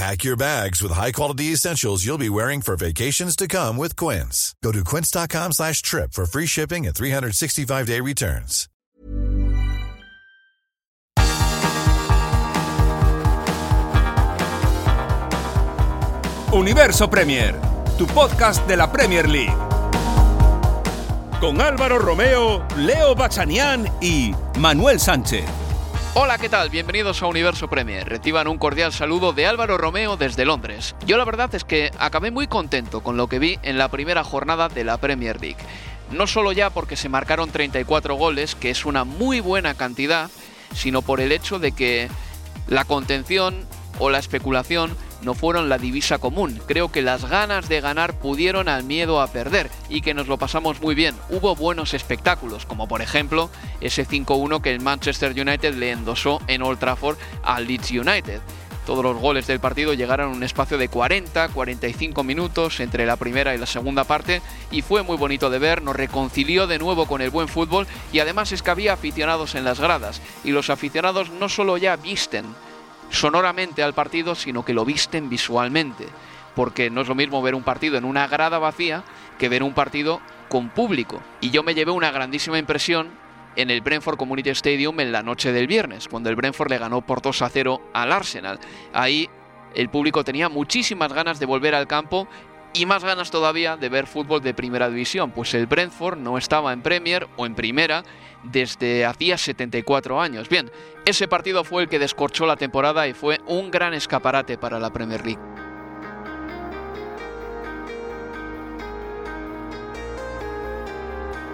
Pack your bags with high-quality essentials you'll be wearing for vacations to come with Quince. Go to quince.com slash trip for free shipping and 365-day returns. Universo Premier, tu podcast de la Premier League. Con Álvaro Romeo, Leo Bachanián y Manuel Sánchez. Hola, ¿qué tal? Bienvenidos a Universo Premier. Reciban un cordial saludo de Álvaro Romeo desde Londres. Yo la verdad es que acabé muy contento con lo que vi en la primera jornada de la Premier League. No solo ya porque se marcaron 34 goles, que es una muy buena cantidad, sino por el hecho de que la contención o la especulación no fueron la divisa común. Creo que las ganas de ganar pudieron al miedo a perder y que nos lo pasamos muy bien. Hubo buenos espectáculos, como por ejemplo ese 5-1 que el Manchester United le endosó en Old Trafford al Leeds United. Todos los goles del partido llegaron en un espacio de 40-45 minutos entre la primera y la segunda parte y fue muy bonito de ver, nos reconcilió de nuevo con el buen fútbol y además es que había aficionados en las gradas y los aficionados no solo ya visten sonoramente al partido, sino que lo visten visualmente. Porque no es lo mismo ver un partido en una grada vacía que ver un partido con público. Y yo me llevé una grandísima impresión en el Brentford Community Stadium en la noche del viernes, cuando el Brentford le ganó por 2 a 0 al Arsenal. Ahí el público tenía muchísimas ganas de volver al campo y más ganas todavía de ver fútbol de primera división, pues el Brentford no estaba en Premier o en primera desde hacía 74 años. Bien, ese partido fue el que descorchó la temporada y fue un gran escaparate para la Premier League.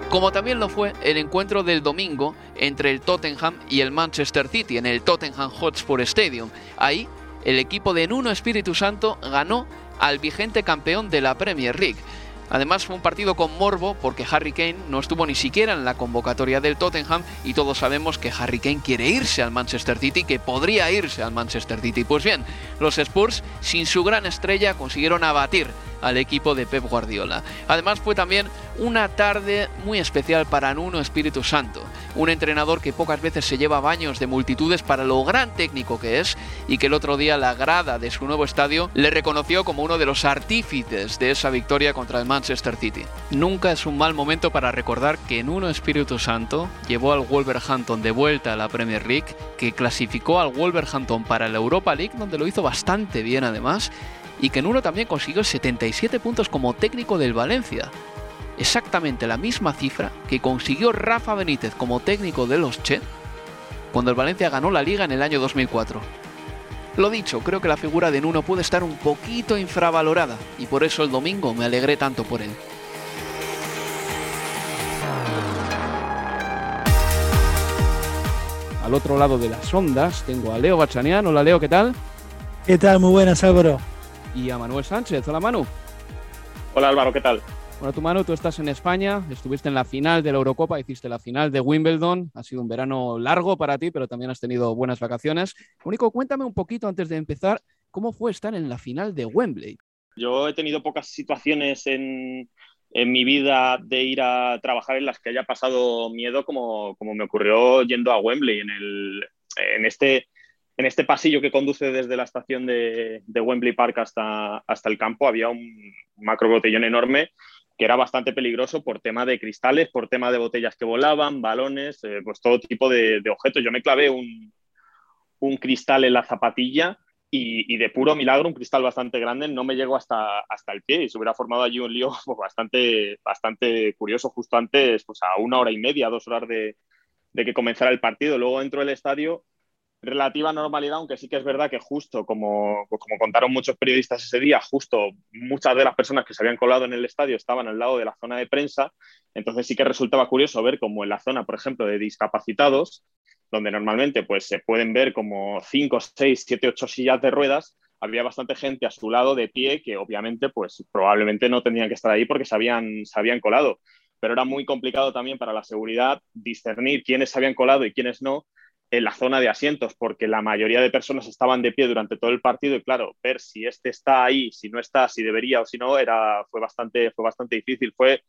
Como también lo fue el encuentro del domingo entre el Tottenham y el Manchester City en el Tottenham Hotspur Stadium. Ahí, el equipo de Nuno Espíritu Santo ganó al vigente campeón de la Premier League. Además fue un partido con morbo porque Harry Kane no estuvo ni siquiera en la convocatoria del Tottenham y todos sabemos que Harry Kane quiere irse al Manchester City, que podría irse al Manchester City. Pues bien, los Spurs sin su gran estrella consiguieron abatir al equipo de Pep Guardiola. Además fue también una tarde muy especial para Nuno Espíritu Santo, un entrenador que pocas veces se lleva baños de multitudes para lo gran técnico que es y que el otro día la grada de su nuevo estadio le reconoció como uno de los artífices de esa victoria contra el Manchester City. Nunca es un mal momento para recordar que Nuno Espíritu Santo llevó al Wolverhampton de vuelta a la Premier League, que clasificó al Wolverhampton para la Europa League, donde lo hizo bastante bien además, y que Nuno también consiguió 77 puntos como técnico del Valencia. Exactamente la misma cifra que consiguió Rafa Benítez como técnico de los Che cuando el Valencia ganó la liga en el año 2004. Lo dicho, creo que la figura de Nuno puede estar un poquito infravalorada y por eso el domingo me alegré tanto por él. Al otro lado de las ondas tengo a Leo Bachanian. Hola Leo, ¿qué tal? ¿Qué tal? Muy buenas, Álvaro y a Manuel Sánchez. Hola Manu. Hola Álvaro, ¿qué tal? Bueno, tú Manu, tú estás en España, estuviste en la final de la Eurocopa, hiciste la final de Wimbledon, ha sido un verano largo para ti, pero también has tenido buenas vacaciones. Único, cuéntame un poquito antes de empezar, ¿cómo fue estar en la final de Wembley? Yo he tenido pocas situaciones en, en mi vida de ir a trabajar en las que haya pasado miedo como, como me ocurrió yendo a Wembley en, el, en este en este pasillo que conduce desde la estación de, Wembley Park hasta, hasta el campo había un macro botellón enorme que era bastante peligroso por tema de cristales, por tema de botellas que volaban, balones, eh, pues todo tipo de, objetos. Yo me clavé un, cristal en la zapatilla y, de puro milagro, un cristal bastante grande, no me llegó hasta, hasta el pie y se hubiera formado allí un lío pues, bastante, bastante curioso justo antes, pues a una hora y media, dos horas de, de que comenzara el partido. Luego dentro del estadio relativa normalidad, aunque sí que es verdad que justo, como, pues como contaron muchos periodistas ese día, justo muchas de las personas que se habían colado en el estadio estaban al lado de la zona de prensa, entonces sí que resultaba curioso ver como en la zona, por ejemplo, de discapacitados, donde normalmente pues se pueden ver como 5, 6, 7, 8 sillas de ruedas, había bastante gente a su lado de pie que obviamente pues probablemente no tendrían que estar ahí porque se habían, se habían colado, pero era muy complicado también para la seguridad discernir quiénes se habían colado y quiénes no, en la zona de asientos, porque la mayoría de personas estaban de pie durante todo el partido y claro, ver si este está ahí, si no está, si debería o si no, era, fue, bastante, fue bastante difícil, fue,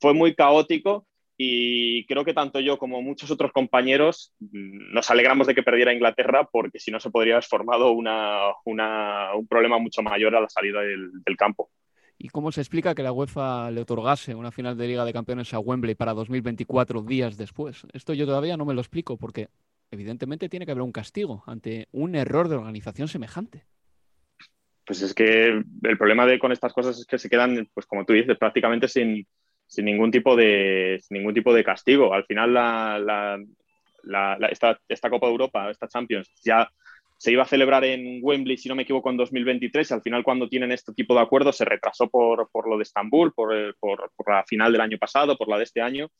fue muy caótico y creo que tanto yo como muchos otros compañeros mm, nos alegramos de que perdiera Inglaterra porque si no se podría haber formado una, un problema mucho mayor a la salida del, del campo. ¿Y cómo se explica que la UEFA le otorgase una final de Liga de Campeones a Wembley para 2024 días después? Esto yo todavía no me lo explico porque evidentemente tiene que haber un castigo ante un error de organización semejante. Pues es que el problema de, con estas cosas es que se quedan, pues como tú dices, prácticamente sin, ningún, tipo de, ningún tipo de castigo. Al final la, esta, esta, Copa de Europa, esta Champions, ya se iba a celebrar en Wembley, si no me equivoco, en 2023. Y al final, cuando tienen este tipo de acuerdos, se retrasó por, lo de Estambul, por, por, la final del año pasado, por la de este año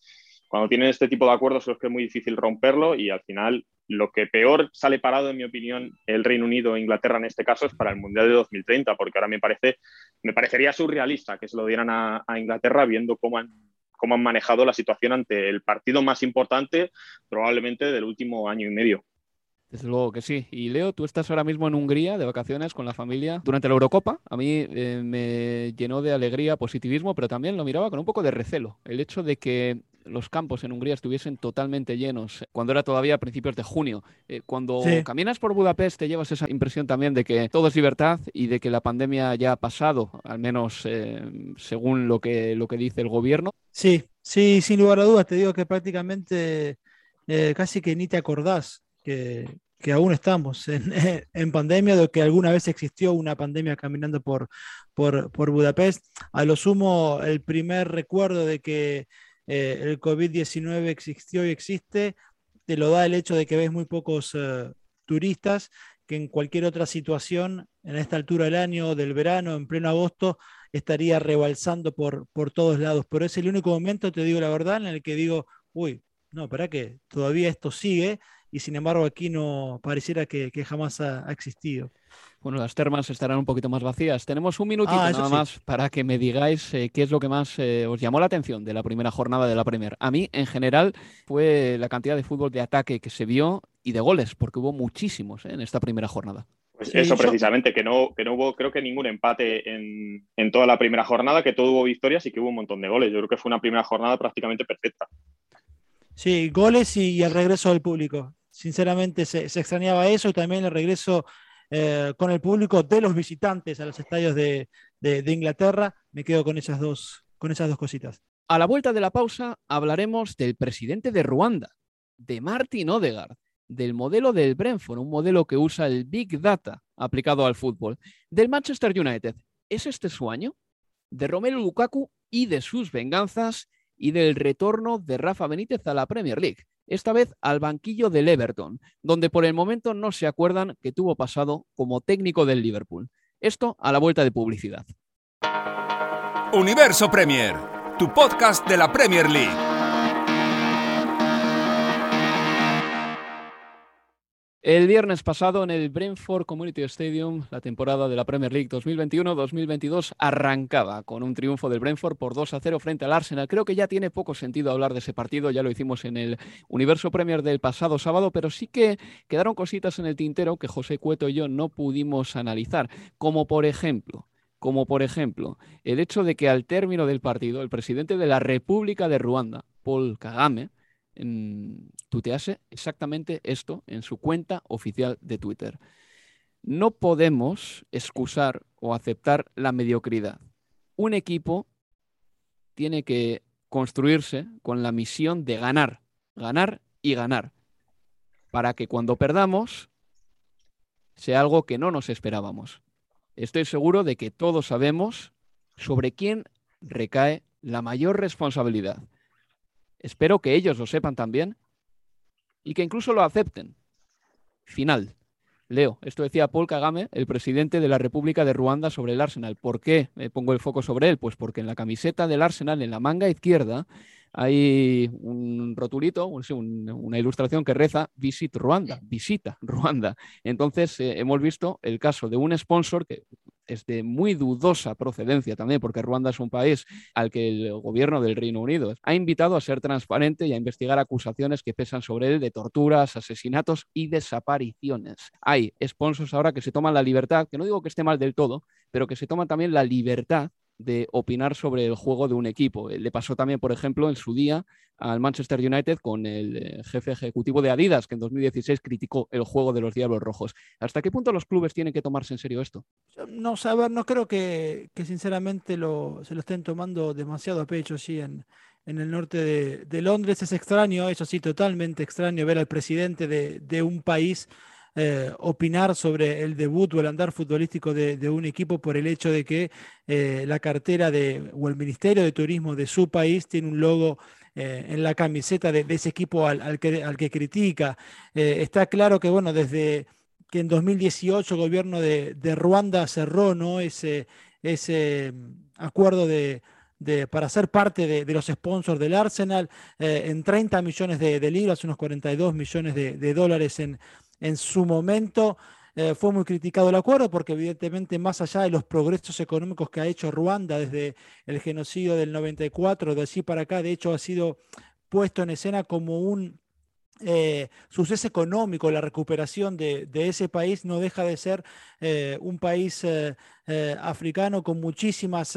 cuando tienen este tipo de acuerdos es que es muy difícil romperlo y al final lo que peor sale parado, en mi opinión, el Reino Unido e Inglaterra en este caso es para el Mundial de 2030, porque ahora me parece, me parecería surrealista que se lo dieran a, Inglaterra viendo cómo han, cómo han manejado la situación ante el partido más importante probablemente del último año y medio. Desde luego que sí. Y Leo, tú estás ahora mismo en Hungría de vacaciones con la familia durante la Eurocopa. A mí eh, me llenó de alegría, positivismo, pero también lo miraba con un poco de recelo. El hecho de que los campos en Hungría estuviesen totalmente llenos, cuando era todavía a principios de junio. Eh, cuando caminas por Budapest te llevas esa impresión también de que todo es libertad y de que la pandemia ya ha pasado, al menos eh, según lo que, lo que dice el gobierno. Sí, sí, sin lugar a dudas, te digo que prácticamente eh, casi que ni te acordás que, que aún estamos en, en, pandemia, de que alguna vez existió una pandemia caminando por, por, por Budapest. A lo sumo, el primer recuerdo de que eh, el COVID-19 existió y existe, te lo da el hecho de que ves muy pocos eh, turistas, que en cualquier otra situación, en esta altura del año, del verano, en pleno agosto, estaría rebalsando por, por todos lados. Pero es el único momento, te digo la verdad, en el que digo, uy, no, ¿para qué? Todavía esto sigue y sin embargo aquí no pareciera que, jamás ha existido. Bueno, las termas estarán un poquito más vacías. Tenemos un minutito ah, nada más para que me digáis eh, qué es lo que más eh, os llamó la atención de la primera jornada de la Premier. A mí, en general, fue la cantidad de fútbol de ataque que se vio y de goles, porque hubo muchísimos eh, en esta primera jornada. Pues eso precisamente, que no, que no hubo creo que ningún empate en, en, toda la primera jornada, que todo hubo victorias y que hubo un montón de goles. Yo creo que fue una primera jornada prácticamente perfecta. Sí, goles y, el regreso del público. Sinceramente se, se extrañaba eso y también el regreso eh, con el público de los visitantes a los estadios de, Inglaterra. Me quedo con esas, dos, con esas dos cositas. A la vuelta de la pausa hablaremos del presidente de Ruanda, de Martin Odegaard, del modelo del Brentford, un modelo que usa el Big Data aplicado al fútbol, del Manchester United. ¿Es este su año? De Romelu Lukaku y de sus venganzas y del retorno de Rafa Benítez a la Premier League esta vez al banquillo del Everton, donde por el momento no se acuerdan que tuvo pasado como técnico del Liverpool. Esto a la vuelta de publicidad. Universo Premier, tu podcast de la Premier League. El viernes pasado en el Brentford Community Stadium, la temporada de la Premier League 2021-2022 arrancaba con un triunfo del Brentford por 2 a 0 frente al Arsenal. Creo que ya tiene poco sentido hablar de ese partido, ya lo hicimos en el Universo Premier del pasado sábado, pero sí que quedaron cositas en el tintero que José Cueto y yo no pudimos analizar, como por ejemplo, como por ejemplo, el hecho de que al término del partido el presidente de la República de Ruanda, Paul Kagame, tutease exactamente esto en su cuenta oficial de Twitter. No podemos excusar o aceptar la mediocridad. Un equipo tiene que construirse con la misión de ganar, ganar y ganar, para que cuando perdamos sea algo que no nos esperábamos. Estoy seguro de que todos sabemos sobre quién recae la mayor responsabilidad. Espero que ellos lo sepan también y que incluso lo acepten. Final. Leo, esto decía Paul Kagame, el presidente de la República de Ruanda, sobre el Arsenal. ¿Por qué me pongo el foco sobre él? Pues porque en la camiseta del Arsenal, en la manga izquierda, hay un rotulito, una ilustración que reza Visit Ruanda, visita Ruanda. Entonces eh, hemos visto el caso de un sponsor que es de muy dudosa procedencia también, porque Ruanda es un país al que el gobierno del Reino Unido ha invitado a ser transparente y a investigar acusaciones que pesan sobre él de torturas, asesinatos y desapariciones. Hay sponsors ahora que se toman la libertad, que no digo que esté mal del todo, pero que se toman también la libertad de opinar sobre el juego de un equipo. Le pasó también, por ejemplo, en su día al Manchester United con el eh, jefe ejecutivo de Adidas, que en 2016 criticó el juego de los Diablos Rojos. ¿Hasta qué punto los clubes tienen que tomarse en serio esto? No, saber, no creo que, sinceramente lo, se lo estén tomando demasiado a pecho sí, en, en el norte de, Londres. Es extraño, eso sí, totalmente extraño ver al presidente de, de un país eh, opinar sobre el debut o el andar futbolístico de, un equipo por el hecho de que eh, la cartera de, o el Ministerio de Turismo de su país tiene un logo eh, en la camiseta de, ese equipo al, que, al que, critica. está claro que, bueno, desde que en 2018 el gobierno de, Ruanda cerró ¿no? ese, ese mm, acuerdo de, para ser parte de, los sponsors del Arsenal en 30 millones de, libras, unos 42 millones de, dólares en, en su momento eh, fue muy criticado el acuerdo porque evidentemente más allá de los progresos económicos que ha hecho Ruanda desde el genocidio del 94, de allí para acá, de hecho ha sido puesto en escena como un eh, suceso económico, la recuperación de, ese país no deja de ser eh, un país africano con muchísimas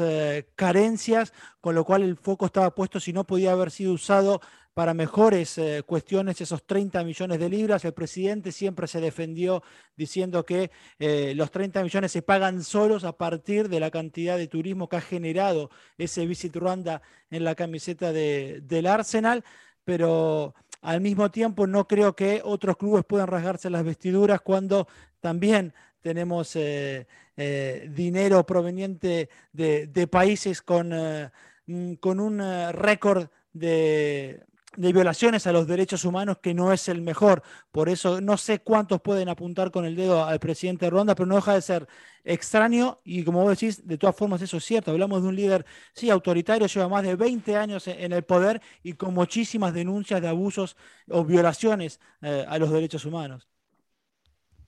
carencias, con lo cual el foco estaba puesto si no podía haber sido usado para mejores eh, cuestiones esos 30 millones de libras. El presidente siempre se defendió diciendo que eh, los 30 millones se pagan solos a partir de la cantidad de turismo que ha generado ese Visit Ruanda en la camiseta del Arsenal, pero al mismo tiempo no creo que otros clubes puedan rasgarse las vestiduras cuando también tenemos eh, dinero proveniente de, países con, mm, con un récord de, de violaciones a los derechos humanos que no es el mejor. Por eso no sé cuántos pueden apuntar con el dedo al presidente de Ruanda, pero no deja de ser extraño y como vos decís, de todas formas eso es cierto. Hablamos de un líder, sí, autoritario, lleva más de 20 años en el poder y con muchísimas denuncias de abusos o violaciones eh, a los derechos humanos.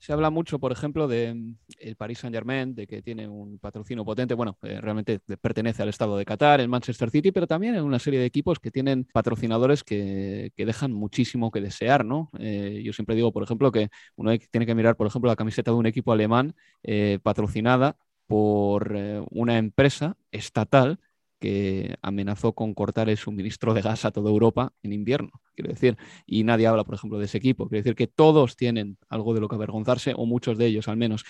Se habla mucho, por ejemplo, de mm, el Paris Saint Germain, de que tiene un patrocinio potente. Bueno, eh, realmente pertenece al estado de Qatar, el Manchester City, pero también en una serie de equipos que tienen patrocinadores que, dejan muchísimo que desear, ¿no? Eh, yo siempre digo, por ejemplo, que uno tiene que mirar, por ejemplo, la camiseta de un equipo alemán eh, patrocinada por una empresa estatal que amenazó con cortar el suministro de gas a toda Europa en invierno, quiero decir, y nadie habla, por ejemplo, de ese equipo. Quiero decir que todos tienen algo de lo que avergonzarse, o muchos de ellos al menos.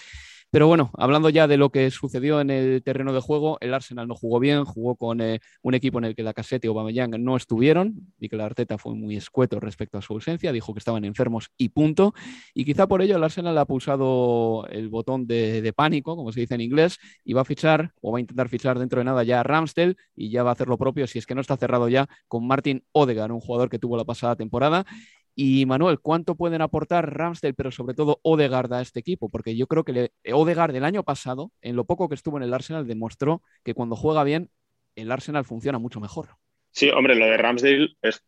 Pero bueno, hablando ya de lo que sucedió en el terreno de juego, el Arsenal no jugó bien, jugó con eh, un equipo en el que la Casete y Aubameyang no estuvieron, y que la Arteta fue muy escueto respecto a su ausencia, dijo que estaban enfermos y punto, y quizá por ello el Arsenal ha pulsado el botón de, pánico, como se dice en inglés, y va a fichar, o va a intentar fichar dentro de nada ya a Ramsdale, y ya va a hacer lo propio, si es que no está cerrado ya, con Martin Odegaard, un jugador que tuvo la pasada temporada, y Manuel, ¿cuánto pueden aportar Ramsdale, pero sobre todo Odegaard a este equipo? Porque yo creo que le, Odegaard el año pasado, en lo poco que estuvo en el Arsenal, demostró que cuando juega bien, el Arsenal funciona mucho mejor. Sí, hombre, lo de Ramsdale es,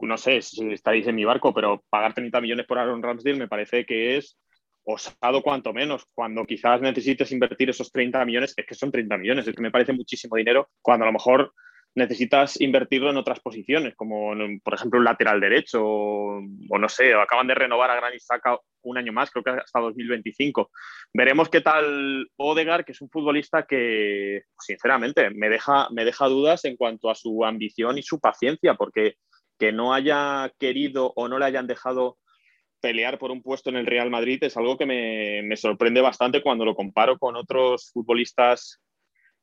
no sé si estáis en mi barco, pero pagar 30 millones por Aaron Ramsdale me parece que es osado cuanto menos. Cuando quizás necesites invertir esos 30 millones, es que son 30 millones, es que me parece muchísimo dinero, cuando a lo mejor necesitas invertirlo en otras posiciones, como por ejemplo un lateral derecho, o, no sé, acaban de renovar a Granit Xhaka un año más, creo que hasta 2025. Veremos qué tal Odegar, que es un futbolista que, sinceramente, me deja, me deja dudas en cuanto a su ambición y su paciencia, porque que no haya querido o no le hayan dejado pelear por un puesto en el Real Madrid es algo que me, me sorprende bastante cuando lo comparo con otros futbolistas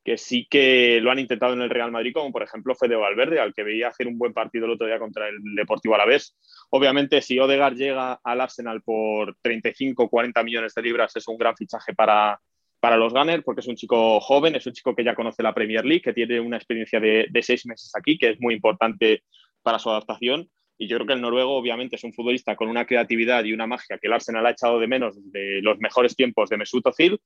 que sí que lo han intentado en el Real Madrid, como por ejemplo Fede Valverde, al que veía hacer un buen partido el otro día contra el Deportivo Alavés. Obviamente, si Odegaard llega al Arsenal por 35 40 millones de libras, es un gran fichaje para, para los Gunners, porque es un chico joven, es un chico que ya conoce la Premier League, que tiene una experiencia de, de seis meses aquí, que es muy importante para su adaptación. Y yo creo que el noruego, obviamente, es un futbolista con una creatividad y una magia que el Arsenal ha echado de menos de los mejores tiempos de Mesut Özil.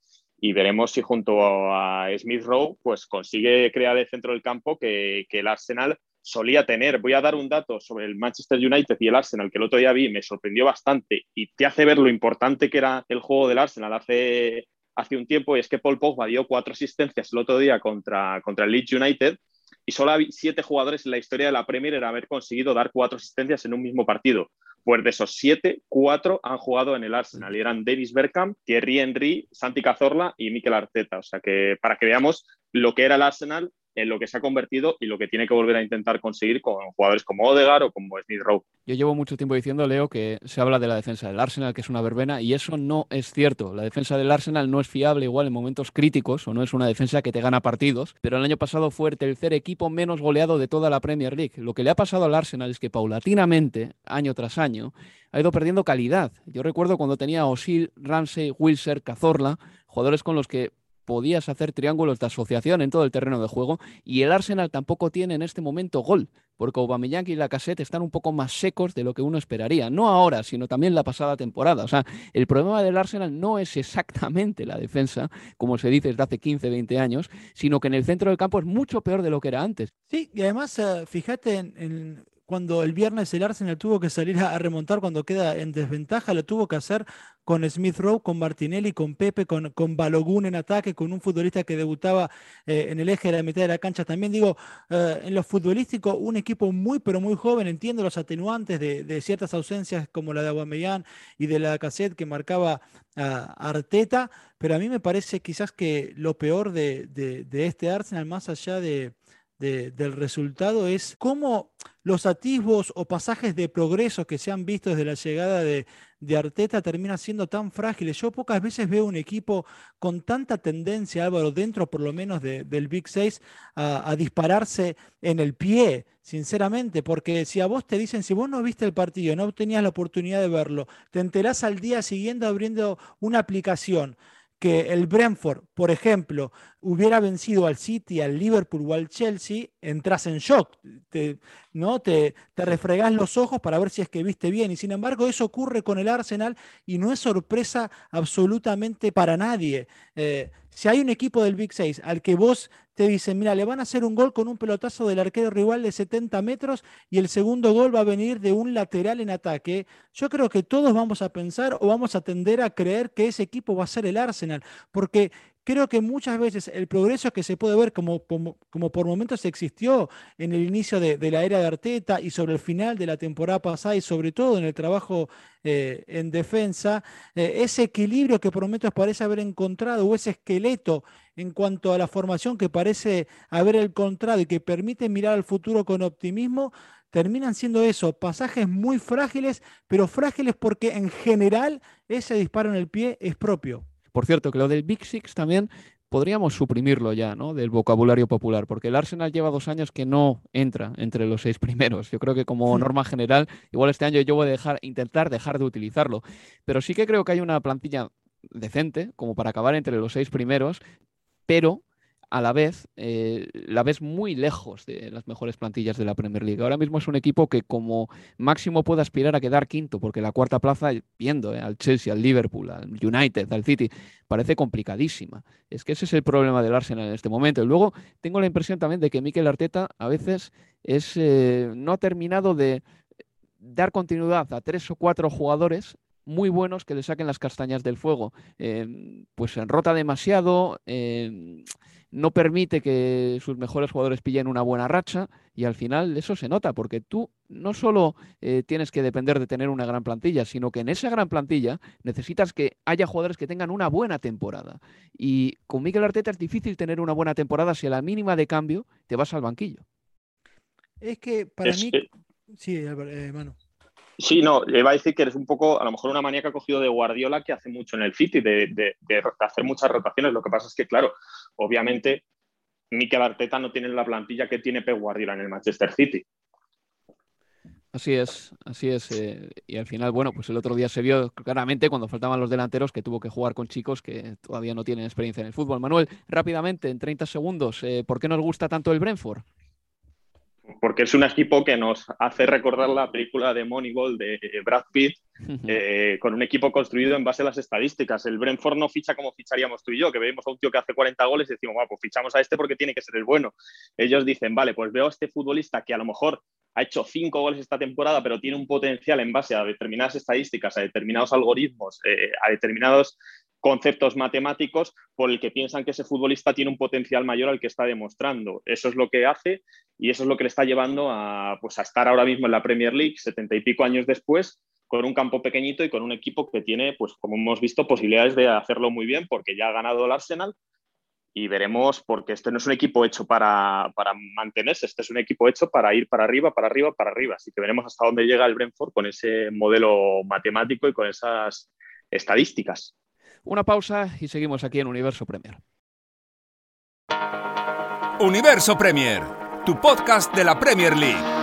Y veremos si junto a Smith Rowe pues consigue crear el centro del campo que, el Arsenal solía tener. Voy a dar un dato sobre el Manchester United y el Arsenal que el otro día vi, me sorprendió bastante y te hace ver lo importante que era el juego del Arsenal hace, hace un tiempo. Y es que Paul Pogba dio cuatro asistencias el otro día contra, contra el Leeds United y solo siete jugadores en la historia de la Premier en haber conseguido dar cuatro asistencias en un mismo partido. Pues de esos siete, cuatro han jugado en el Arsenal y eran Davis Bergkamp, Thierry Henry, Santi Cazorla y Mikel Arteta. O sea que para que veamos lo que era el Arsenal en lo que se ha convertido y lo que tiene que volver a intentar conseguir con jugadores como Odegar o como Smith Rowe. Yo llevo mucho tiempo diciendo, Leo, que se habla de la defensa del Arsenal, que es una verbena, y eso no es cierto. La defensa del Arsenal no es fiable igual en momentos críticos, o no es una defensa que te gana partidos, pero el año pasado fue el tercer equipo menos goleado de toda la Premier League. Lo que le ha pasado al Arsenal es que paulatinamente, año tras año, ha ido perdiendo calidad. Yo recuerdo cuando tenía Osil, Ramsey, Wilser, Cazorla, jugadores con los que podías hacer triángulos de asociación en todo el terreno de juego y el Arsenal tampoco tiene en este momento gol, porque Aubameyang y Lacazette están un poco más secos de lo que uno esperaría, no ahora, sino también la pasada temporada. O sea, el problema del Arsenal no es exactamente la defensa, como se dice desde hace 15, 20 años, sino que en el centro del campo es mucho peor de lo que era antes. Sí, y además, eh, fíjate en, cuando el viernes el Arsenal tuvo que salir a, remontar cuando queda en desventaja, lo tuvo que hacer con Smith Rowe, con Martinelli, con Pepe, con, con Balogun en ataque, con un futbolista que debutaba eh, en el eje de la mitad de la cancha. También digo, eh, en lo futbolístico, un equipo muy, pero muy joven, entiendo los atenuantes de, ciertas ausencias como la de Aguamellán y de la cassette que marcaba a Arteta, pero a mí me parece quizás que lo peor de, de este Arsenal, más allá de del resultado es cómo los atisbos o pasajes de progreso que se han visto desde la llegada de, Arteta terminan siendo tan frágiles. Yo pocas veces veo un equipo con tanta tendencia, Álvaro, dentro por lo menos del Big Six, a, dispararse en el pie, sinceramente, porque si a vos te dicen, si vos no viste el partido, no tenías la oportunidad de verlo, te enterás al día siguiente abriendo una aplicación que el Brentford, por ejemplo, hubiera vencido al City, al Liverpool o al Chelsea, entras en shock, te, ¿no? Te, te refregás los ojos para ver si es que viste bien. Y sin embargo, eso ocurre con el Arsenal y no es sorpresa absolutamente para nadie. Eh, si hay un equipo del Big 6 al que vos te dicen, mira, le van a hacer un gol con un pelotazo del arquero rival de 70 metros y el segundo gol va a venir de un lateral en ataque, yo creo que todos vamos a pensar o vamos a tender a creer que ese equipo va a ser el Arsenal, porque creo que muchas veces el progreso que se puede ver como, como, por momentos existió en el inicio de, la era de Arteta y sobre el final de la temporada pasada y sobre todo en el trabajo eh, en defensa, eh, ese equilibrio que por momentos parece haber encontrado o ese esqueleto en cuanto a la formación que parece haber encontrado y que permite mirar al futuro con optimismo, terminan siendo eso, pasajes muy frágiles, pero frágiles porque en general ese disparo en el pie es propio. Por cierto, que lo del Big Six también podríamos suprimirlo ya, ¿no? Del vocabulario popular, porque el Arsenal lleva dos años que no entra entre los seis primeros. Yo creo que como norma general, igual este año yo voy a dejar, intentar dejar de utilizarlo. Pero sí que creo que hay una plantilla decente, como para acabar entre los seis primeros, pero a la vez eh, la ves muy lejos de las mejores plantillas de la Premier League. Ahora mismo es un equipo que como máximo puede aspirar a quedar quinto, porque la cuarta plaza, viendo eh, al Chelsea, al Liverpool, al United, al City, parece complicadísima. Es que ese es el problema del Arsenal en este momento. Y luego tengo la impresión también de que Mikel Arteta a veces es, eh, no ha terminado de dar continuidad a tres o cuatro jugadores muy buenos que le saquen las castañas del fuego. pues se enrota demasiado, no permite que sus mejores jugadores pillen una buena racha y al final eso se nota porque tú no solo eh, tienes que depender de tener una gran plantilla, sino que en esa gran plantilla necesitas que haya jugadores que tengan una buena temporada. Y con Miguel Arteta es difícil tener una buena temporada si a la mínima de cambio te vas al banquillo. Es que para mí... Sí, hermano. Sí, no, iba a decir que eres un poco, a lo mejor una manía que ha cogido de Guardiola que hace mucho en el City, de, hacer muchas rotaciones. Lo que pasa es que, claro, obviamente, Mikel Arteta no tiene la plantilla que tiene Pep Guardiola en el Manchester City. Así es, así es. Eh, y al final, bueno, pues el otro día se vio claramente cuando faltaban los delanteros que tuvo que jugar con chicos que todavía no tienen experiencia en el fútbol. Manuel, rápidamente, en 30 segundos, eh, ¿por qué nos gusta tanto el Brentford? Porque es un equipo que nos hace recordar la película de Moneyball de Brad Pitt, eh, con un equipo construido en base a las estadísticas. El Brentford no ficha como ficharíamos tú y yo, que vemos a un tío que hace 40 goles y decimos, pues fichamos a este porque tiene que ser el bueno. Ellos dicen, vale, pues veo a este futbolista que a lo mejor ha hecho cinco goles esta temporada, pero tiene un potencial en base a determinadas estadísticas, a determinados algoritmos, eh, a determinados conceptos matemáticos por el que piensan que ese futbolista tiene un potencial mayor al que está demostrando. Eso es lo que hace y eso es lo que le está llevando a, pues, a estar ahora mismo en la Premier League, setenta y pico años después, con un campo pequeñito y con un equipo que tiene, pues como hemos visto, posibilidades de hacerlo muy bien porque ya ha ganado el Arsenal y veremos porque este no es un equipo hecho para, para, mantenerse, este es un equipo hecho para ir para arriba, para arriba, para arriba. Así que veremos hasta dónde llega el Brentford con ese modelo matemático y con esas estadísticas. Una pausa y seguimos aquí en Universo Premier. Universo Premier, tu podcast de la Premier League.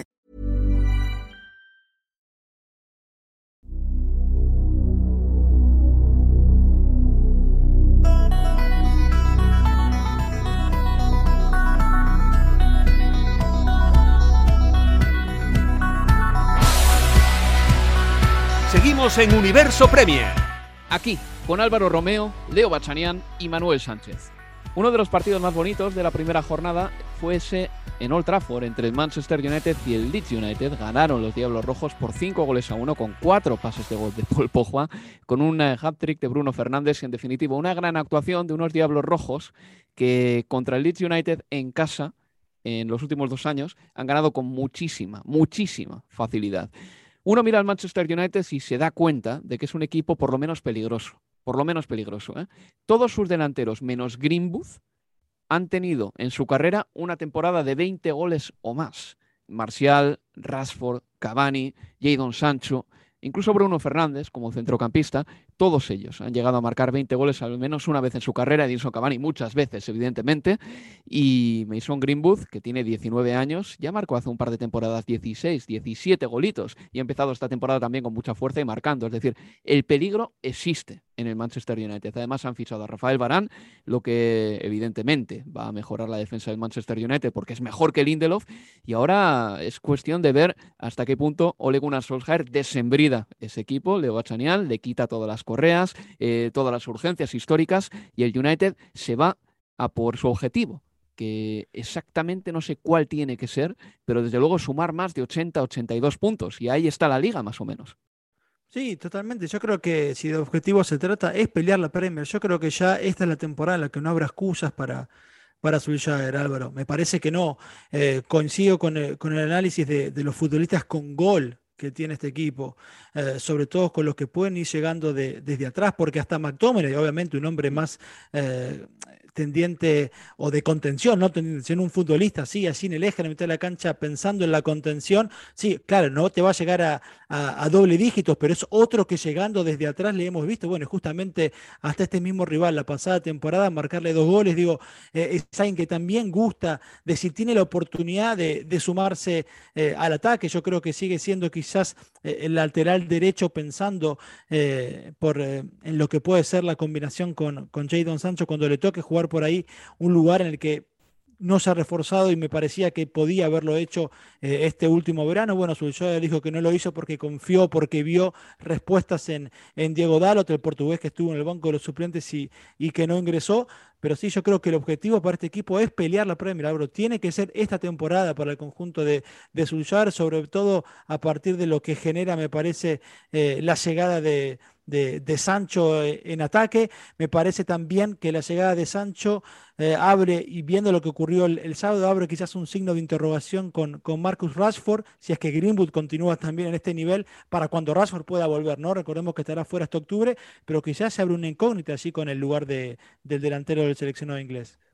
En Universo Premier. Aquí, con Álvaro Romeo, Leo Bachanian y Manuel Sánchez. Uno de los partidos más bonitos de la primera jornada fue ese en Old Trafford entre el Manchester United y el Leeds United. Ganaron los Diablos Rojos por 5 goles a 1 con 4 pases de gol de Paul Pogba, con un eh, hat-trick de Bruno Fernández y en definitiva una gran actuación de unos Diablos Rojos que contra el Leeds United en casa en los últimos dos años han ganado con muchísima, muchísima facilidad. Uno mira al Manchester United y se da cuenta de que es un equipo por lo menos peligroso. Por lo menos peligroso. ¿eh? Todos sus delanteros, menos Greenwood, han tenido en su carrera una temporada de 20 goles o más. Marcial, Rashford, Cavani, Jadon Sancho, incluso Bruno Fernández como centrocampista, todos ellos han llegado a marcar 20 goles al menos una vez en su carrera, Edinson Cavani muchas veces, evidentemente, y Mason Greenwood, que tiene 19 años, ya marcó hace un par de temporadas 16, 17 golitos y ha empezado esta temporada también con mucha fuerza y marcando, es decir, el peligro existe en el Manchester United. Además han fichado a Rafael Barán, lo que evidentemente va a mejorar la defensa del Manchester United porque es mejor que Lindelof y ahora es cuestión de ver hasta qué punto Ole Gunnar Solskjaer desembrida ese equipo, Leo Bachanial, le quita todas las correas, eh, todas las urgencias históricas y el United se va a por su objetivo, que exactamente no sé cuál tiene que ser, pero desde luego sumar más de 80, 82 puntos y ahí está la liga más o menos. Sí, totalmente. Yo creo que si de objetivo se trata es pelear la Premier. Yo creo que ya esta es la temporada en la que no habrá excusas para, para Solskjaer, Álvaro. Me parece que no. Eh, coincido con el, con el análisis de los futbolistas con gol que tiene este equipo, eh, sobre todo con los que pueden ir llegando de- desde atrás, porque hasta McTominay, obviamente un hombre más, eh, tendiente o de contención, no tendiente, un futbolista así, así en el eje, en mitad de la cancha, pensando en la contención, sí, claro, no te va a llegar a, doble dígitos, pero es otro que llegando desde atrás le hemos visto, bueno, justamente hasta este mismo rival la pasada temporada, marcarle dos goles, digo, eh, es alguien que también gusta, de si tiene la oportunidad de, sumarse eh, al ataque, yo creo que sigue siendo quizás eh, el lateral derecho pensando por, en lo que puede ser la combinación con, con Jadon Sancho cuando le toque jugar por ahí un lugar en el que no se ha reforzado y me parecía que podía haberlo hecho eh, este último verano. Bueno, Solskjaer dijo que no lo hizo porque confió, porque vio respuestas en, en Diego Dalot, el portugués que estuvo en el banco de los suplentes y, y, que no ingresó. Pero sí, yo creo que el objetivo para este equipo es pelear la Premier. Tiene que ser esta temporada para el conjunto de, de sobre todo a partir de lo que genera, me parece, eh, la llegada de, de, Sancho eh, en ataque. Me parece también que la llegada de Sancho eh, abre, y viendo lo que ocurrió el, sábado, abre quizás un signo de interrogación con, con Marcus Rashford, si es que Greenwood continúa también en este nivel para cuando Rashford pueda volver, ¿no? Recordemos que estará fuera hasta octubre, pero quizás se abre una incógnita así con el lugar de, del delantero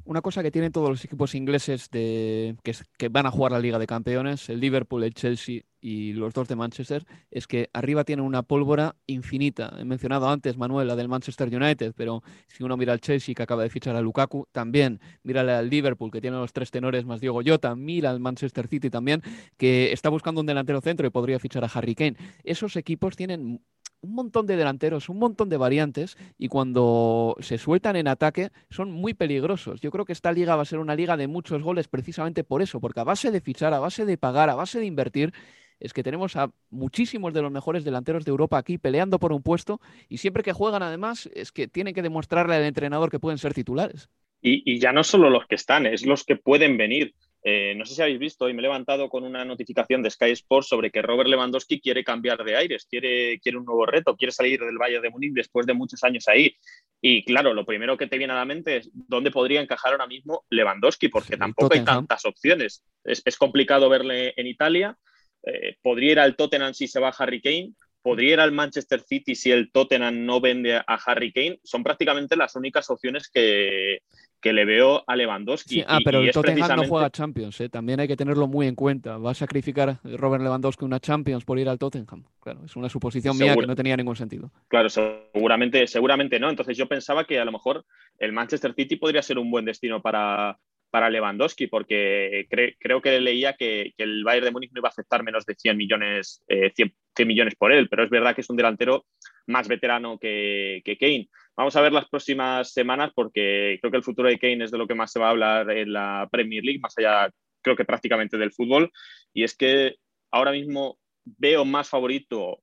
una cosa que tienen todos los equipos ingleses de, que, van a jugar la Liga de Campeones, el Liverpool, el Chelsea y los dos de Manchester, es que arriba tienen una pólvora infinita. He mencionado antes, Manuel, la del Manchester United, pero si uno mira al Chelsea que acaba de fichar a Lukaku, también. Mira al Liverpool que tiene los tres tenores más Diego Jota, mira al Manchester City también, que está buscando un delantero centro y podría fichar a Harry Kane. Esos equipos tienen un montón de delanteros, un montón de variantes y cuando se sueltan en ataque son muy peligrosos. Yo creo que esta liga va a ser una liga de muchos goles precisamente por eso, porque a base de fichar, a base de pagar, a base de invertir, es que tenemos a muchísimos de los mejores delanteros de Europa aquí peleando por un puesto y siempre que juegan además es que tienen que demostrarle al entrenador que pueden ser titulares. Y, y ya no solo los que están, es los que pueden venir. Eh, no sé si habéis visto, y me he levantado con una notificación de Sky Sports sobre que Robert Lewandowski quiere cambiar de aires, quiere, quiere un nuevo reto, quiere salir del Valle de Múnich después de muchos años ahí. Y claro, lo primero que te viene a la mente es dónde podría encajar ahora mismo Lewandowski, porque tampoco hay tantas opciones. Es, complicado verle en Italia. Eh, podría ir al Tottenham si se va Harry Kane, podría ir al Manchester City si el Tottenham no vende a Harry Kane. Son prácticamente las únicas opciones que, que le veo a Lewandowski. ah, pero el Tottenham no juega Champions, ¿eh? también hay que tenerlo muy en cuenta. ¿Va a sacrificar Robert Lewandowski una Champions por ir al Tottenham? Claro, es una suposición mía que no tenía ningún sentido. Claro, seguramente, seguramente no. Entonces yo pensaba que a lo mejor el Manchester City podría ser un buen destino para, para Lewandowski, porque creo que leía que, el Bayern de Múnich no iba a aceptar menos de 100 millones, 100, eh, millones por él, pero es verdad que es un delantero más veterano que, que Kane. Vamos a ver las próximas semanas porque creo que el futuro de Kane es de lo que más se va a hablar en la Premier League, más allá creo que prácticamente del fútbol. Y es que ahora mismo veo más favorito,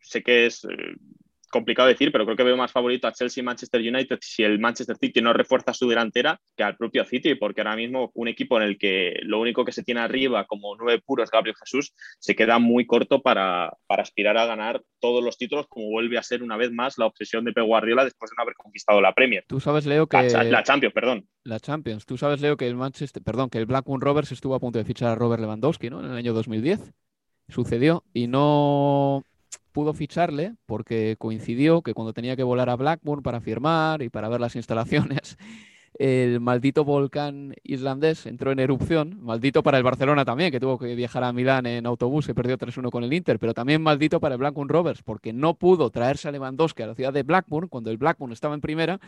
sé que es eh, complicado decir, pero creo que veo más favorito a Chelsea y Manchester United si el Manchester City no refuerza su delantera que al propio City, porque ahora mismo un equipo en el que lo único que se tiene arriba como nueve puros Gabriel Jesús se queda muy corto para, aspirar a ganar todos los títulos, como vuelve a ser una vez más la obsesión de Pep Guardiola después de no haber conquistado la Premier. Tú sabes, Leo, que... La, Champions, perdón. La Champions. Tú sabes, Leo, que el Manchester, perdón, que el Blackburn Rovers estuvo a punto de fichar a Robert Lewandowski, ¿no? En el año 2010. Sucedió y no pudo ficharle porque coincidió que cuando tenía que volar a Blackburn para firmar y para ver las instalaciones, el maldito volcán islandés entró en erupción, maldito para el Barcelona también, que tuvo que viajar a Milán en autobús y perdió 3-1 con el Inter, pero también maldito para el Blackburn Rovers, porque no pudo traerse a Lewandowski a la ciudad de Blackburn cuando el Blackburn estaba en primera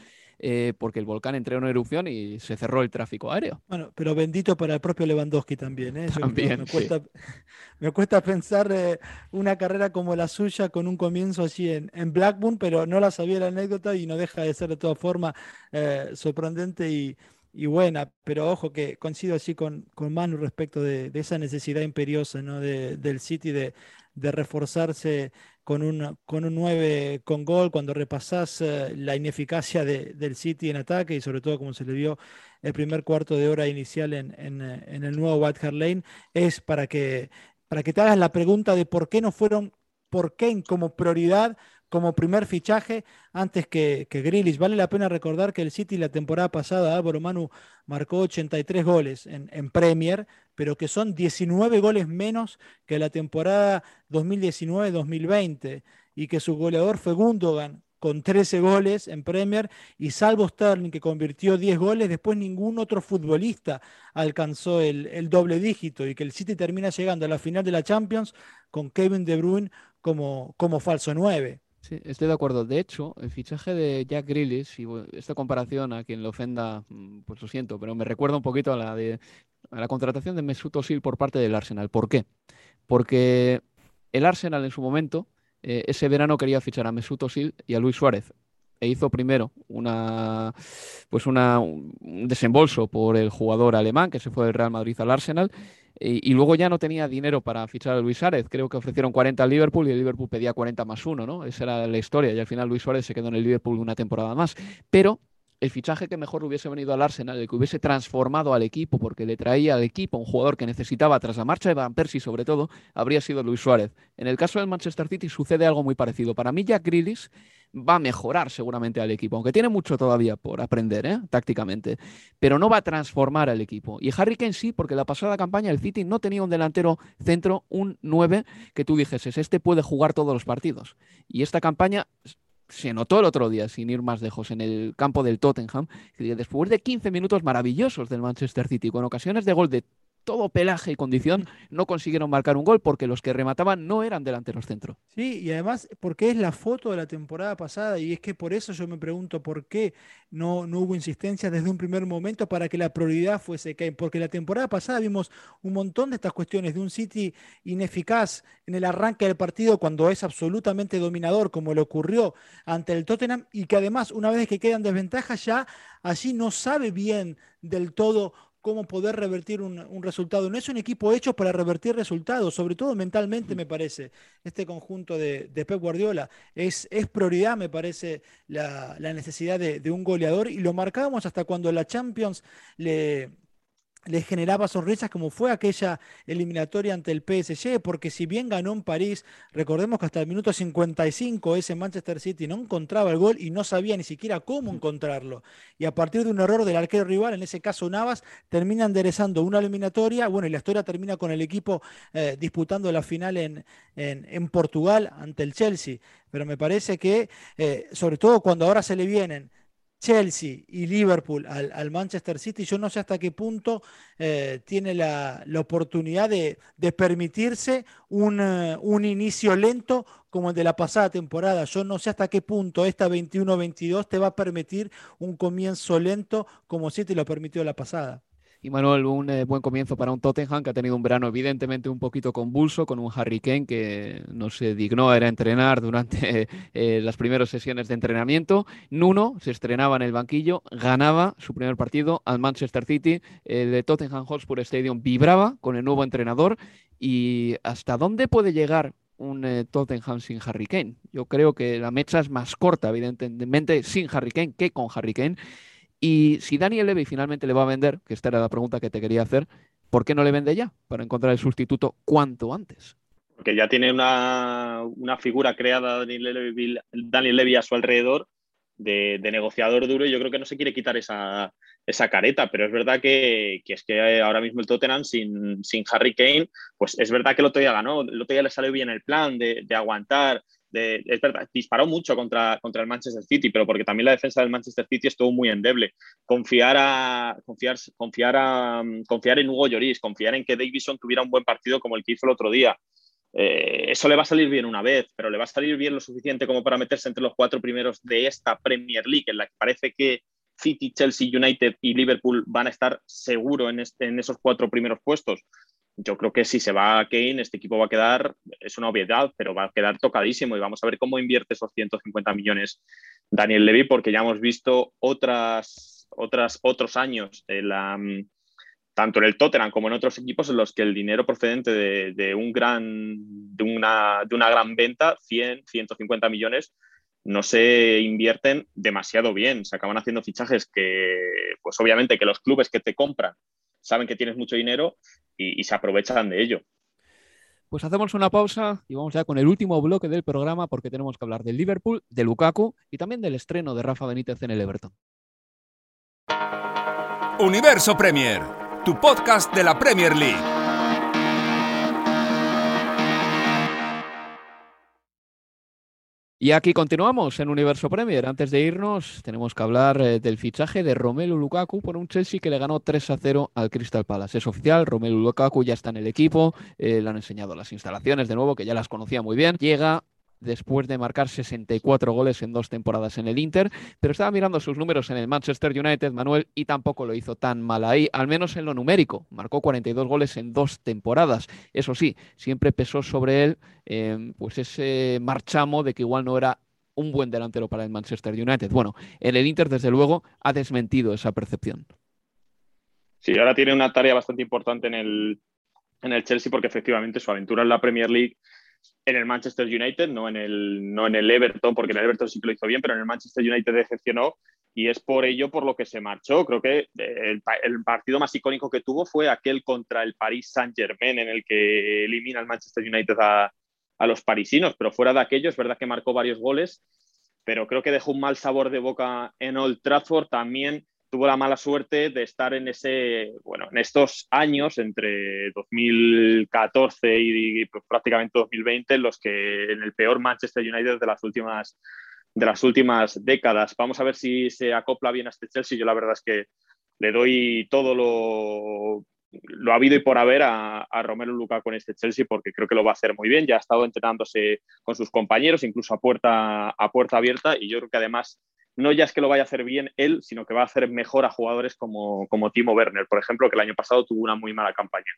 eh, porque el volcán entró en erupción y se cerró el tráfico aéreo. Bueno, pero bendito para el propio Lewandowski también. ¿eh? También, me, cuesta, pensar eh, una carrera como la suya con un comienzo así en, en, Blackburn, pero no la sabía la anécdota y no deja de ser de todas formas eh, sorprendente y, y, buena. Pero ojo que coincido así con, con Manu respecto de, de esa necesidad imperiosa ¿no? de, del City de, de reforzarse con un, con un 9 con gol, cuando repasás eh, la ineficacia del City en ataque y sobre todo como se le vio el primer cuarto de hora inicial en, eh, en el nuevo White Hart Lane, es para que, para que te hagas la pregunta de por qué no fueron por Kane como prioridad como primer fichaje antes que, que. Vale la pena recordar que el City la temporada pasada, Álvaro Manu marcó 83 goles en, en, Premier, pero que son 19 goles menos que la temporada 2019-2020 y que su goleador fue Gundogan con 13 goles en Premier y salvo Sterling que convirtió 10 goles, después ningún otro futbolista alcanzó el, doble dígito y que el City termina llegando a la final de la Champions con Kevin De Bruyne como, como falso 9. Sí, estoy de acuerdo. De hecho, el fichaje de Jack Grealish y esta comparación a quien lo ofenda, mm, pues lo siento, pero me recuerda un poquito a la de a la contratación de Mesut Özil por parte del Arsenal. ¿Por qué? Porque el Arsenal en su momento eh, ese verano quería fichar a Mesut Özil y a Luis Suárez e hizo primero una pues una, un desembolso por el jugador alemán que se fue del Real Madrid al Arsenal y, luego ya no tenía dinero para fichar a Luis Suárez. Creo que ofrecieron 40 al Liverpool y el Liverpool pedía 40 más uno, ¿no? Esa era la historia y al final Luis Suárez se quedó en el Liverpool una temporada más. Pero el fichaje que mejor hubiese venido al Arsenal, el que hubiese transformado al equipo, porque le traía al equipo un jugador que necesitaba tras la marcha de Van Persie sobre todo, habría sido Luis Suárez. En el caso del Manchester City sucede algo muy parecido. Para mí Jack Grealish va a mejorar seguramente al equipo, aunque tiene mucho todavía por aprender ¿eh? tácticamente, pero no va a transformar al equipo. Y Harry Kane sí, porque la pasada campaña el City no tenía un delantero centro, un 9, que tú dijeses, este puede jugar todos los partidos. Y esta campaña se notó el otro día, sin ir más lejos, en el campo del Tottenham, que después de 15 minutos maravillosos del Manchester City, con ocasiones de gol de todo pelaje y condición, no consiguieron marcar un gol porque los que remataban no eran delanteros centro. Sí, y además porque es la foto de la temporada pasada y es que por eso yo me pregunto por qué no, no hubo insistencia desde un primer momento para que la prioridad fuese Kane, porque la temporada pasada vimos un montón de estas cuestiones de un City ineficaz en el arranque del partido cuando es absolutamente dominador, como le ocurrió ante el Tottenham, y que además una vez que quedan desventajas ya allí no sabe bien del todo cómo poder revertir un, resultado. No es un equipo hecho para revertir resultados, sobre todo mentalmente me parece, este conjunto de, Pep Guardiola. Es, prioridad, me parece, la, necesidad de, de, un goleador y lo marcábamos hasta cuando la Champions le, les generaba sonrisas como fue aquella eliminatoria ante el PSG, porque si bien ganó en París, recordemos que hasta el minuto 55 ese Manchester City no encontraba el gol y no sabía ni siquiera cómo encontrarlo. Y a partir de un error del arquero rival, en ese caso Navas, termina enderezando una eliminatoria, bueno, y la historia termina con el equipo eh, disputando la final en, en, Portugal ante el Chelsea. Pero me parece que, eh, sobre todo cuando ahora se le vienen Chelsea y Liverpool al, Manchester City, yo no sé hasta qué punto eh, tiene la, oportunidad de, permitirse un, eh, un, inicio lento como el de la pasada temporada. Yo no sé hasta qué punto esta 21-22 te va a permitir un comienzo lento como si te lo permitió la pasada. Y Manuel, un eh, buen comienzo para un Tottenham que ha tenido un verano evidentemente un poquito convulso, con un Harry Kane que no se dignó a entrenar durante eh, las primeras sesiones de entrenamiento. Nuno se estrenaba en el banquillo, ganaba su primer partido al Manchester City. El de Tottenham Hotspur Stadium vibraba con el nuevo entrenador. ¿Y hasta dónde puede llegar un eh, Tottenham sin Harry Kane? Yo creo que la mecha es más corta, evidentemente, sin Harry Kane que con Harry Kane. Y si Daniel Levy finalmente le va a vender, que esta era la pregunta que te quería hacer, ¿por qué no le vende ya? Para encontrar el sustituto cuanto antes. Porque ya tiene una, figura creada Daniel Levy, Daniel Levy a su alrededor de, negociador duro y yo creo que no se quiere quitar esa, careta, pero es verdad que, es que ahora mismo el Tottenham sin, sin, Harry Kane, pues es verdad que el otro día ganó, el otro día le salió bien el plan de, de aguantar, disparó mucho contra, contra el Manchester City, pero porque también la defensa del Manchester City estuvo muy endeble. Confiar, a, confiar, confiar, a, confiar en Hugo Lloris, confiar en que Davison tuviera un buen partido como el que hizo el otro día. Eh, eso le va a salir bien una vez, pero le va a salir bien lo suficiente como para meterse entre los cuatro primeros de esta Premier League, en la que parece que City, Chelsea, United y Liverpool van a estar seguro en esos cuatro primeros puestos yo creo que si se va a Kane, este equipo va a quedar, es una obviedad, pero va a quedar tocadísimo y vamos a ver cómo invierte esos 150 millones Daniel Levy, porque ya hemos visto otras, otras, otros años, la, tanto en el Tottenham como en otros equipos, en los que el dinero procedente de, un gran, de, una, de una gran venta, 100, 150 millones, no se invierten demasiado bien. Se acaban haciendo fichajes que, pues obviamente, que los clubes que te compran saben que tienes mucho dinero y, se aprovechan de ello. Pues hacemos una pausa y vamos ya con el último bloque del programa porque tenemos que hablar del Liverpool, de Lukaku y también del estreno de Rafa Benítez en el Everton. Universo Premier, tu podcast de la Premier League. Y aquí continuamos en Universo Premier. Antes de irnos, tenemos que hablar eh, del fichaje de Romelu Lukaku por un Chelsea que le ganó 3 a 0 al Crystal Palace. Es oficial, Romelu Lukaku ya está en el equipo, eh, le han enseñado las instalaciones de nuevo, que ya las conocía muy bien. Llega después de marcar 64 goles en dos temporadas en el Inter, pero estaba mirando sus números en el Manchester United, Manuel, y tampoco lo hizo tan mal ahí, al menos en lo numérico. Marcó 42 goles en dos temporadas. Eso sí, siempre pesó sobre él em, pues ese marchamo de que igual no era un buen delantero para el Manchester United. Bueno, en el Inter, desde luego, ha desmentido esa percepción. Sí, ahora tiene una tarea bastante importante en el, en el Chelsea porque efectivamente su aventura en la Premier League en el Manchester United, no en el, no en el Everton, porque en el Everton sí que lo hizo bien, pero en el Manchester United decepcionó y es por ello por lo que se marchó. Creo que el, partido más icónico que tuvo fue aquel contra el Paris Saint-Germain, en el que elimina al Manchester United a, a los parisinos, pero fuera de aquello es verdad que marcó varios goles, pero creo que dejó un mal sabor de boca en Old Trafford también tuvo la mala suerte de estar en ese, bueno, en estos años entre 2014 y, pues, prácticamente 2020, en los que en el peor Manchester United de las últimas de las últimas décadas. Vamos a ver si se acopla bien a este Chelsea. Yo la verdad es que le doy todo lo, lo habido y por haber a, a Romero Luca con este Chelsea porque creo que lo va a hacer muy bien. Ya ha estado entrenándose con sus compañeros, incluso a puerta, a puerta abierta, y yo creo que además no ya es que lo vaya a hacer bien él, sino que va a hacer mejor a jugadores como, como Timo Werner, por ejemplo, que el año pasado tuvo una muy mala campaña.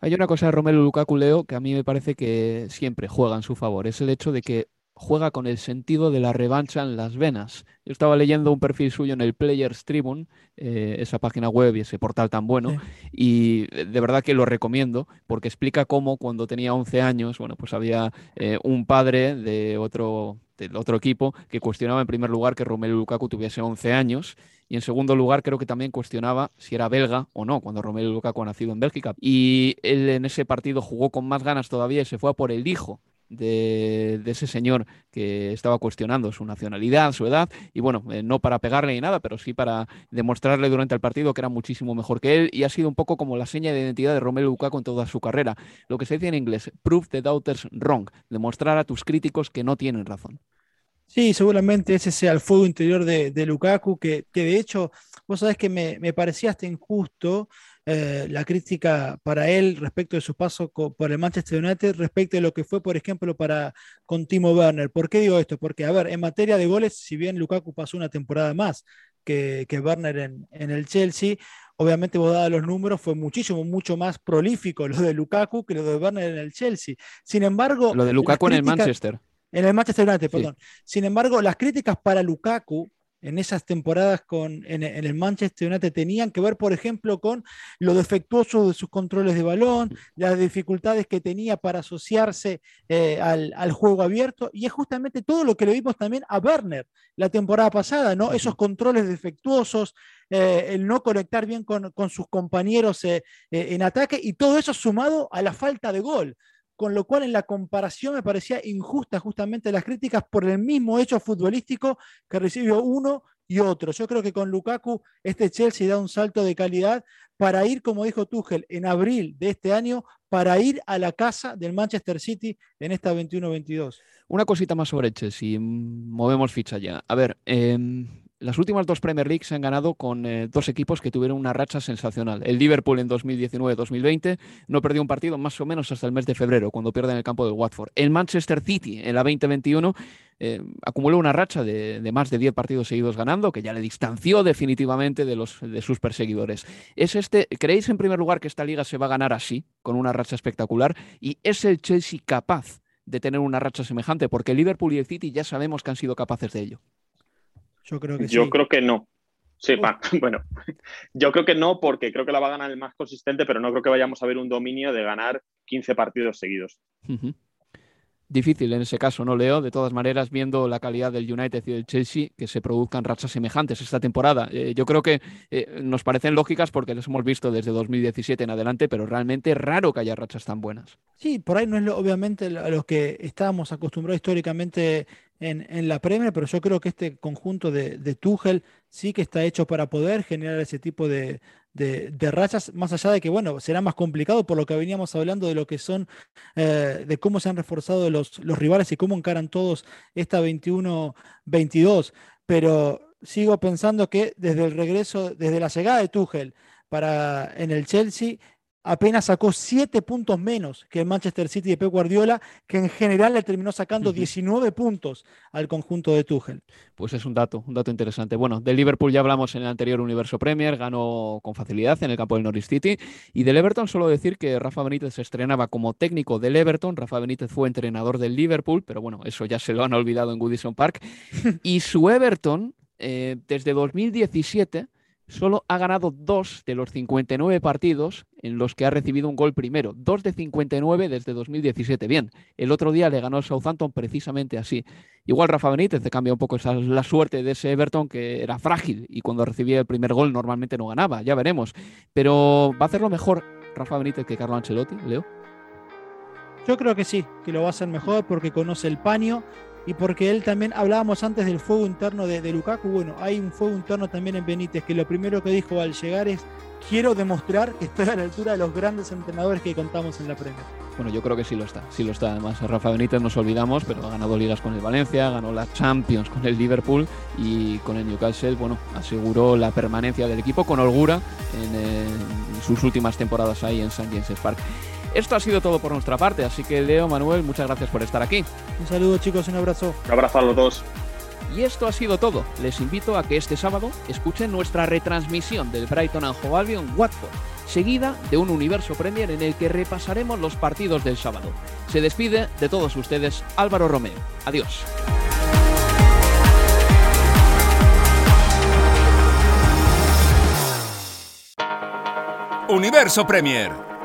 Hay una cosa de Romelu Lukaku, Leo, que a mí me parece que siempre juega en su favor. Es el hecho de que juega con el sentido de la revancha en las venas. Yo estaba leyendo un perfil suyo en el Players Tribune, eh, esa página web y ese portal tan bueno, y de verdad que lo recomiendo porque explica cómo cuando tenía 11 años, bueno, pues había eh, un padre de otro el otro equipo, que cuestionaba en primer lugar que Romelu Lukaku tuviese 11 años y en segundo lugar creo que también cuestionaba si era belga o no, cuando Romelu Lukaku ha nacido en Bélgica. Y él en ese partido jugó con más ganas todavía y se fue a por el hijo de, ese señor que estaba cuestionando su nacionalidad, su edad, y bueno, eh, no para pegarle ni nada, pero sí para demostrarle durante el partido que era muchísimo mejor que él, y ha sido un poco como la seña de identidad de Romelu Lukaku en toda su carrera. Lo que se dice en inglés, prove the doubters wrong, demostrar a tus críticos que no tienen razón. Sí, seguramente ese sea el fuego interior de, Lukaku, que, de hecho, vos sabés que me, me parecía hasta injusto eh, la crítica para él respecto de su paso por el Manchester United, respecto de lo que fue, por ejemplo, para con Timo Werner. ¿Por qué digo esto? Porque, a ver, en materia de goles, si bien Lukaku pasó una temporada más que, que Werner en, en el Chelsea, obviamente vos dado los números, fue muchísimo, mucho más prolífico lo de Lukaku que lo de Werner en el Chelsea. Sin embargo... Lo de Lukaku en el Manchester. En el Manchester United, perdón. Sin embargo, las críticas para Lukaku en esas temporadas con, en, el Manchester United tenían que ver, por ejemplo, con lo defectuoso de sus controles de balón, las dificultades que tenía para asociarse eh, al, juego abierto, y es justamente todo lo que le vimos también a Werner la temporada pasada, ¿no? Esos controles defectuosos, eh, el no conectar bien con, sus compañeros eh, en ataque, y todo eso sumado a la falta de gol con lo cual en la comparación me parecía injusta justamente las críticas por el mismo hecho futbolístico que recibió uno y otro. Yo creo que con Lukaku este Chelsea da un salto de calidad para ir, como dijo Tuchel, en abril de este año, para ir a la casa del Manchester City en esta 21-22. Una cosita más sobre Chelsea, movemos ficha ya. A ver, eh, las últimas dos Premier League se han ganado con eh, dos equipos que tuvieron una racha sensacional. El Liverpool en 2019-2020 no perdió un partido más o menos hasta el mes de febrero, cuando pierde en el campo del Watford. El Manchester City en la 2021 eh, acumuló una racha de, más de 10 partidos seguidos ganando, que ya le distanció definitivamente de, los, de sus perseguidores. ¿Es este, ¿Creéis en primer lugar que esta liga se va a ganar así, con una racha espectacular? ¿Y es el Chelsea capaz de tener una racha semejante? Porque el Liverpool y el City ya sabemos que han sido capaces de ello. Yo creo que Yo creo que no. Sí, bueno, yo creo que no porque creo que la va a ganar el más consistente, pero no creo que vayamos a ver un dominio de ganar 15 partidos seguidos. Difícil en ese caso, ¿no, Leo? De todas maneras, viendo la calidad del United y del Chelsea, que se produzcan rachas semejantes esta temporada. Eh, yo creo que eh, nos parecen lógicas porque las hemos visto desde 2017 en adelante, pero realmente es raro que haya rachas tan buenas. Sí, por ahí no es obviamente a los que estábamos acostumbrados históricamente en, en, la Premier, pero yo creo que este conjunto de, de Tuchel sí que está hecho para poder generar ese tipo de, de, de, rachas, más allá de que, bueno, será más complicado por lo que veníamos hablando de lo que son, eh, de cómo se han reforzado los, los rivales y cómo encaran todos esta 21-22, pero sigo pensando que desde el regreso, desde la llegada de Tuchel para en el Chelsea, apenas sacó 7 puntos menos que el Manchester City de Pep Guardiola, que en general le terminó sacando 19 puntos al conjunto de Tuchel. Pues es un dato, un dato interesante. Bueno, del Liverpool ya hablamos en el anterior Universo Premier, ganó con facilidad en el campo del Norwich City. Y del Everton solo decir que Rafa Benítez se estrenaba como técnico del Everton, Rafa Benítez fue entrenador del Liverpool, pero bueno, eso ya se lo han olvidado en Goodison Park. y su Everton, eh, desde 2017 solo ha ganado dos de los 59 partidos en los que ha recibido un gol primero. Dos de 59 desde 2017. Bien, el otro día le ganó el Southampton precisamente así. Igual Rafa Benítez cambia un poco esa, la suerte de ese Everton que era frágil y cuando recibía el primer gol normalmente no ganaba, ya veremos. Pero va a hacerlo mejor Rafa Benítez que Carlo Ancelotti, Leo. Yo creo que sí, que lo va a hacer mejor porque conoce el paño y porque él también, hablábamos antes del fuego interno de, Lukaku, bueno, hay un fuego interno también en Benítez, que lo primero que dijo al llegar es, quiero demostrar que estoy a la altura de los grandes entrenadores que contamos en la Premier. Bueno, yo creo que sí lo está, sí lo está. Además, Rafa Benítez nos olvidamos, pero ha ganado ligas con el Valencia, ganó la Champions con el Liverpool y con el Newcastle, bueno, aseguró la permanencia del equipo con holgura en, eh, sus últimas temporadas ahí en St. James's Park. Esto ha sido todo por nuestra parte, así que Leo, Manuel, muchas gracias por estar aquí. Un saludo chicos, un abrazo. Un abrazo a los dos. Y esto ha sido todo. Les invito a que este sábado escuchen nuestra retransmisión del Brighton and Hove Albion Watford, seguida de un universo Premier en el que repasaremos los partidos del sábado. Se despide de todos ustedes Álvaro Romeo. Adiós. Universo Premier,